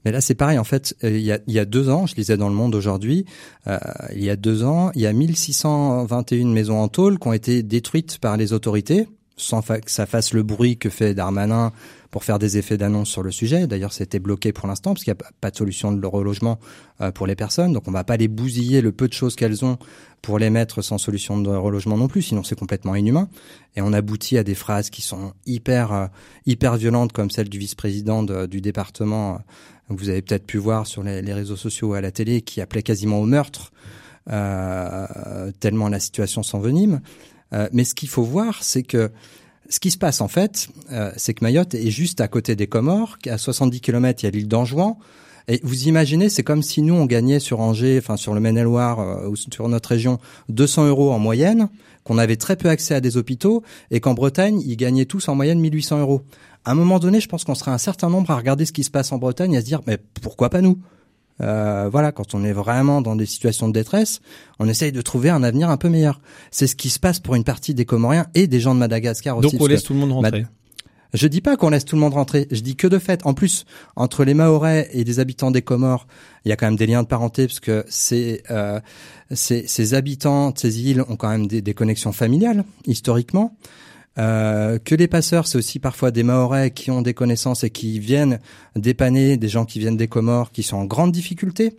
Mais là, c'est pareil. En fait, euh, il, y a, il y a deux ans, je lisais dans Le Monde aujourd'hui, euh, il y a deux ans, il y a 1621 maisons en tôle qui ont été détruites par les autorités, sans que ça fasse le bruit que fait Darmanin pour faire des effets d'annonce sur le sujet. D'ailleurs, c'était bloqué pour l'instant parce qu'il n'y a pas de solution de relogement euh, pour les personnes. Donc, on va pas les bousiller le peu de choses qu'elles ont pour les mettre sans solution de relogement non plus, sinon c'est complètement inhumain. Et on aboutit à des phrases qui sont hyper euh, hyper violentes, comme celle du vice-président du département que vous avez peut-être pu voir sur les, les, réseaux sociaux ou à la télé, qui appelait quasiment au meurtre, euh, tellement la situation s'envenime. Euh, mais ce qu'il faut voir, c'est que ce qui se passe en fait, euh, c'est que Mayotte est juste à côté des Comores, à 70 km il y a l'île d'Anjouan. Et vous imaginez, c'est comme si nous on gagnait sur Angers, enfin sur le Maine-et-Loire euh, ou sur notre région 200 euros en moyenne, qu'on avait très peu accès à des hôpitaux et qu'en Bretagne ils gagnaient tous en moyenne 1800 euros. À un moment donné, je pense qu'on serait un certain nombre à regarder ce qui se passe en Bretagne et à se dire mais pourquoi pas nous? Euh, voilà, quand on est vraiment dans des situations de détresse, on essaye de trouver un avenir un peu meilleur. C'est ce qui se passe pour une partie des Comoriens et des gens de Madagascar aussi. Donc on laisse tout le monde rentrer. Je dis pas qu'on laisse tout le monde rentrer. Je dis que de fait, en plus, entre les Mahorais et les habitants des Comores, il y a quand même des liens de parenté parce que ces, euh, ces, ces habitants de ces îles ont quand même des, des connexions familiales historiquement. Euh, que les passeurs, c'est aussi parfois des Mahorais qui ont des connaissances et qui viennent dépanner des gens qui viennent des Comores, qui sont en grande difficulté.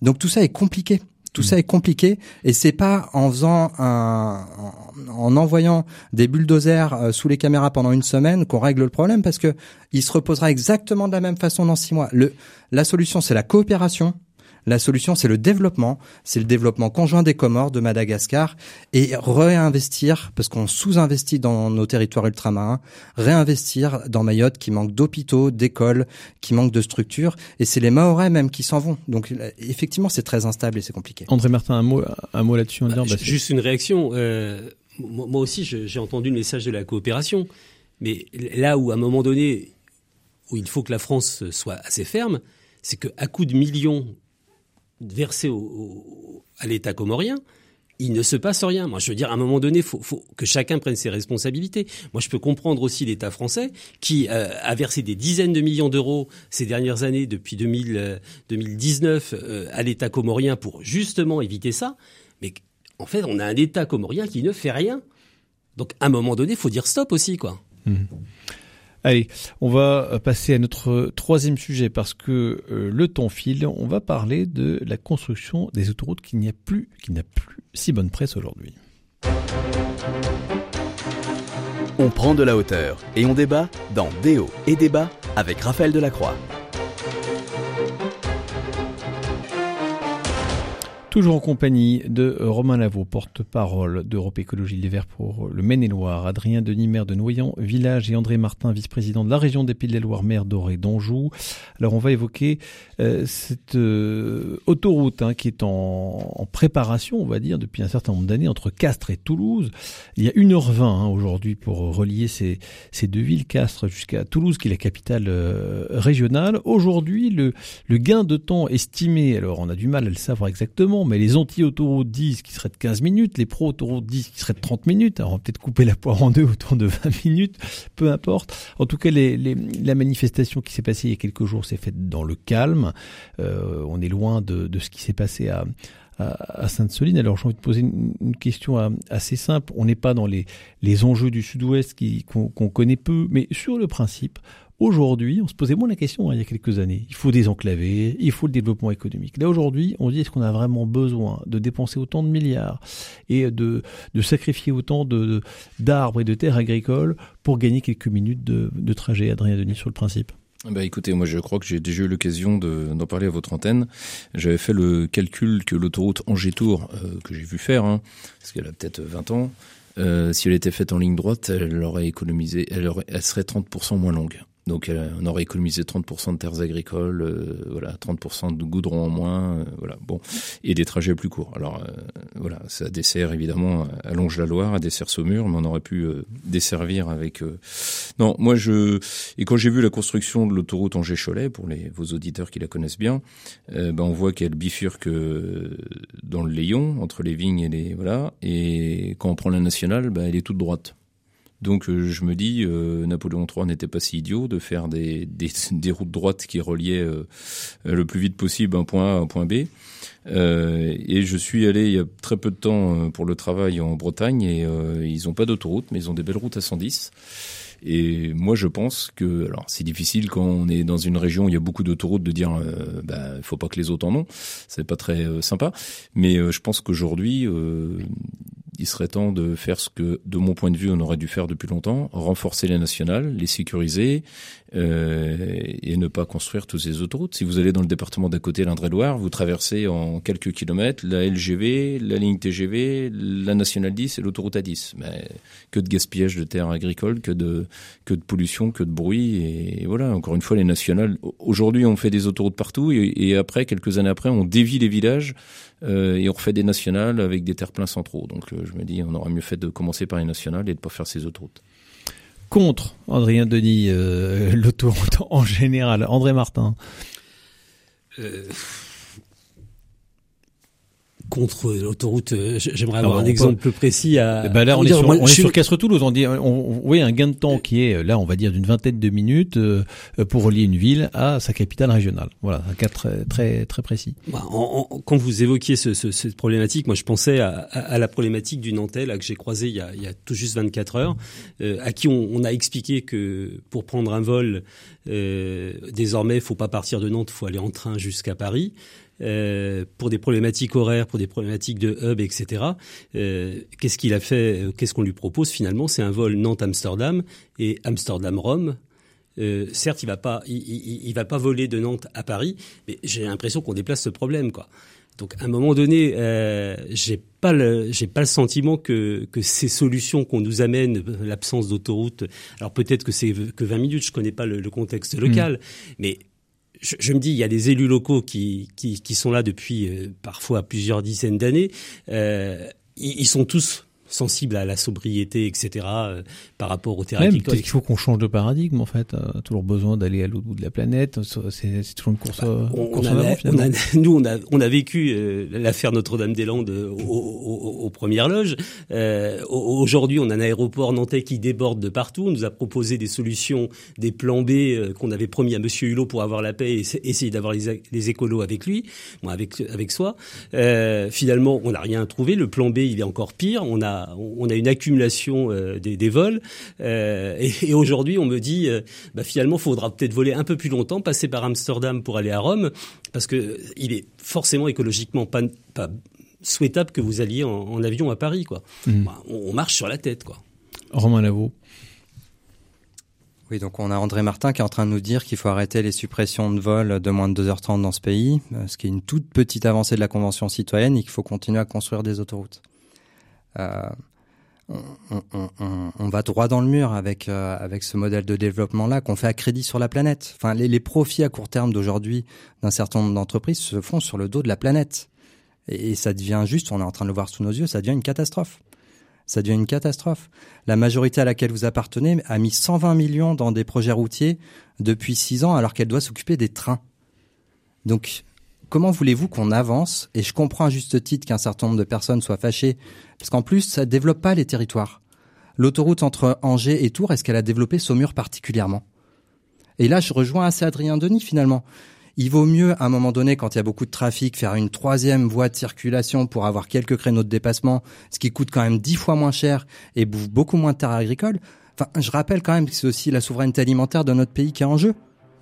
Donc tout ça est compliqué. Tout ça est compliqué et c'est pas en faisant un, en, envoyant des bulldozers euh, sous les caméras pendant une semaine qu'on règle le problème parce que il se reposera exactement de la même façon dans six mois. Le, la solution c'est la coopération, la solution, c'est le développement, c'est le développement conjoint des Comores, de Madagascar, et réinvestir, parce qu'on sous-investit dans nos territoires ultramarins, réinvestir dans Mayotte qui manque d'hôpitaux, d'écoles, qui manque de structures, et c'est les Maorais même qui s'en vont. Donc effectivement, c'est très instable et c'est compliqué. André Martin, un mot, un mot là-dessus. Bah, juste une réaction. Euh, moi aussi, j'ai entendu le message de la coopération, mais là où à un moment donné, où il faut que la France soit assez ferme, c'est qu'à coup de millions versé au, à l'État comorien, il ne se passe rien. Moi, je veux dire, à un moment donné, faut, faut, que chacun prenne ses responsabilités. Moi, je peux comprendre aussi l'État français qui euh, a versé des dizaines de millions d'euros ces dernières années, depuis 2000, 2019, euh, euh, à l'État comorien pour justement éviter ça. Mais en fait, on a un État comorien qui ne fait rien. Donc, à un moment donné, faut dire stop aussi, quoi. Mmh. Allez, on va passer à notre troisième sujet parce que euh, le temps file. On va parler de la construction des autoroutes qui n'y plus, qui n'a plus si bonne presse aujourd'hui. On prend de la hauteur et on débat dans Déo et débat avec Raphaël Delacroix. Toujours en compagnie de Romain Lavaux, porte-parole d'Europe Écologie Les Verts pour le Maine-et-Loire, Adrien Denis, maire de Noyant Village et André Martin, vice-président de la région des Pays de la Loire, maire d'Oré d'Anjou. Alors on va évoquer euh, cette euh, autoroute hein, qui est en, préparation, on va dire, depuis un certain nombre d'années entre Castres et Toulouse. Il y a 1h20 hein, aujourd'hui pour relier ces, ces, deux villes, Castres jusqu'à Toulouse, qui est la capitale euh, régionale. Aujourd'hui, le, le gain de temps estimé, alors on a du mal à le savoir exactement, mais les anti-autoroutes disent qu'ils seraient de 15 minutes, les pro-autoroutes disent qu'ils seraient de 30 minutes. Alors on va peut-être couper la poire en deux autour de 20 minutes, peu importe. En tout cas, la manifestation qui s'est passée il y a quelques jours s'est faite dans le calme. Euh, on est loin de, ce qui s'est passé à, Sainte-Soline. Alors j'ai envie de poser une, question assez simple. On n'est pas dans les enjeux du Sud-Ouest qu'on connaît peu, mais sur le principe, Aujourd'hui, on se posait moins la question hein, il y a quelques années. Il faut désenclaver, il faut le développement économique. Là aujourd'hui, on dit est-ce qu'on a vraiment besoin de dépenser autant de milliards et de, sacrifier autant d'arbres et de terres agricoles pour gagner quelques minutes de, trajet, Adrien Denis, sur le principe? Bah écoutez, moi je crois que j'ai déjà eu l'occasion d'en parler à votre antenne. J'avais fait le calcul que l'autoroute Angers-Tours, euh, que j'ai vu faire, hein, parce qu'elle a peut-être 20 ans, euh, si elle était faite en ligne droite, elle aurait économisé, elle serait 30% moins longue. Donc euh, on aurait économisé 30% de terres agricoles, euh, voilà, 30% de goudron en moins, euh, voilà, bon, et des trajets plus courts. Alors voilà, ça dessert évidemment à Longe-la-Loire, à dessert Saumur, mais on aurait pu desservir avec. Non, moi je et quand j'ai vu la construction de l'autoroute Angers-Cholet pour les vos auditeurs qui la connaissent bien, ben on voit qu'elle bifurque dans le Léon entre les vignes et les voilà, et quand on prend la nationale, ben elle est toute droite. Donc euh, je me dis, euh, Napoléon III n'était pas si idiot de faire des, des, des routes droites qui reliaient euh, le plus vite possible un point A à un point B. et je suis allé il y a très peu de temps pour le travail en Bretagne et ils n'ont pas d'autoroute, mais ils ont des belles routes à 110. Et moi, je pense que, alors, c'est difficile quand on est dans une région où il y a beaucoup d'autoroutes de dire, euh, bah, faut pas que les autres en ont. C'est pas très sympa. Mais je pense qu'aujourd'hui, il serait temps de faire ce que, de mon point de vue, on aurait dû faire depuis longtemps, renforcer les nationales, les sécuriser euh, et ne pas construire toutes ces autoroutes. Si vous allez dans le département d'à côté, l'Indre-et-Loire, vous traversez en quelques kilomètres la LGV, la ligne TGV, la nationale 10 et l'autoroute A10. Mais que de gaspillage de terres agricoles, que de que de pollution, que de bruit et, voilà. Encore une fois, les nationales. Aujourd'hui, on fait des autoroutes partout et, après, quelques années après, on dévie les villages et on refait des nationales avec des terres pleins centraux. Donc euh, je me dis, on aurait mieux fait de commencer par les nationales et de pas faire ces autoroutes. Contre Adrien Denis, euh, l'autoroute en général. André Martin. Contre l'autoroute. Euh, j'aimerais avoir un exemple plus précis. À, ben là, on, est sur, on est sur Castres-Toulouse. On dit, on, oui, un gain de temps qui est là, on va dire d'une vingtaine de minutes euh, pour relier une ville à sa capitale régionale. Voilà, un cas très très, très précis. Bah, quand vous évoquiez ce, ce, cette problématique, moi, je pensais à, à, la problématique du Nantais là que j'ai croisé il y, a, il y a tout juste 24 heures, euh, à qui on, on, a expliqué que pour prendre un vol, euh, désormais, il faut pas partir de Nantes, il faut aller en train jusqu'à Paris. Euh, pour des problématiques horaires, pour des problématiques de hub, etc. Euh, qu'est-ce qu'il a fait euh, Qu'est-ce qu'on lui propose finalement? C'est un vol Nantes-Amsterdam et Amsterdam-Rome. Euh, certes, il va pas, il, il, va pas voler de Nantes à Paris, mais j'ai l'impression qu'on déplace ce problème, quoi. Donc, à un moment donné, euh, j'ai pas le, j'ai pas le sentiment que que ces solutions qu'on nous amène, l'absence d'autoroute. Alors peut-être que c'est que 20 minutes, je connais pas le, le contexte local, mmh. mais je, me dis, il y a des élus locaux qui, qui, sont là depuis euh, parfois plusieurs dizaines d'années. Euh, ils, sont tous sensible à la sobriété, etc., euh, par rapport au terrain agricole. Peut-être qu'il faut qu'on change de paradigme, en fait. Euh, toujours besoin d'aller à l'autre bout de la planète. C'est toujours une course, bah, on, course on, a, on a, Nous, on a, on a vécu euh, l'affaire Notre-Dame-des-Landes aux, premières loges. Euh, Aujourd'hui, on a un aéroport nantais qui déborde de partout. On nous a proposé des solutions, des plans B euh, qu'on avait promis à Monsieur Hulot pour avoir la paix et essayer d'avoir les, les, écolos avec lui, bon, avec, avec soi. finalement, on n'a rien trouvé. Le plan B, il est encore pire. On a on a une accumulation euh, des, vols. Euh, et, aujourd'hui, on me dit, euh, bah, finalement, il faudra peut-être voler un peu plus longtemps, passer par Amsterdam pour aller à Rome, parce que il est forcément écologiquement pas, pas souhaitable que vous alliez en, avion à Paris, quoi. Mmh. Bah, on, marche sur la tête, quoi. Romain Lavaux. Oui, donc on a André Martin qui est en train de nous dire qu'il faut arrêter les suppressions de vols de moins de 2h30 dans ce pays, ce qui est une toute petite avancée de la Convention citoyenne et qu'il faut continuer à construire des autoroutes. Euh, on, va droit dans le mur avec euh, avec ce modèle de développement là qu'on fait à crédit sur la planète. Enfin, les, profits à court terme d'aujourd'hui d'un certain nombre d'entreprises se font sur le dos de la planète, et, ça devient juste. On est en train de le voir sous nos yeux. Ça devient une catastrophe. Ça devient une catastrophe. La majorité à laquelle vous appartenez a mis 120 millions dans des projets routiers depuis six ans, alors qu'elle doit s'occuper des trains. Donc comment voulez-vous qu'on avance? Et je comprends à juste titre qu'un certain nombre de personnes soient fâchées, parce qu'en plus, ça ne développe pas les territoires. L'autoroute entre Angers et Tours, est-ce qu'elle a développé Saumur particulièrement? Et là, je rejoins assez Adrien Denis finalement. Il vaut mieux, à un moment donné, quand il y a beaucoup de trafic, faire une troisième voie de circulation pour avoir quelques créneaux de dépassement, ce qui coûte quand même dix fois moins cher et bouffe beaucoup moins de terres agricoles. Enfin, je rappelle quand même que c'est aussi la souveraineté alimentaire de notre pays qui est en jeu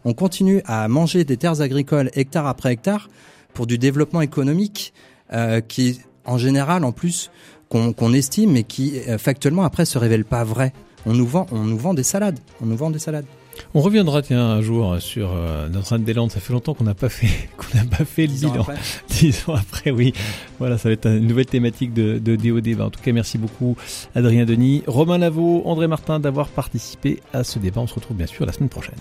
on continue à manger des terres agricoles hectare après hectare pour du développement économique euh, qui, en général, en plus, qu'on estime, mais qui euh, factuellement après se révèle pas vrai. On nous vend, on nous vend des salades. On nous vend des salades. On reviendra tiens un jour sur euh, Notre-Dame-des-Landes. Ça fait longtemps qu'on n'a pas fait qu'on n'a pas fait le bilan. Dix ans après, oui. Voilà, ça va être une nouvelle thématique de, de DOD. En tout cas, merci beaucoup Adrien Denis, Romain Lavaux, André Martin d'avoir participé à ce débat. On se retrouve bien sûr la semaine prochaine.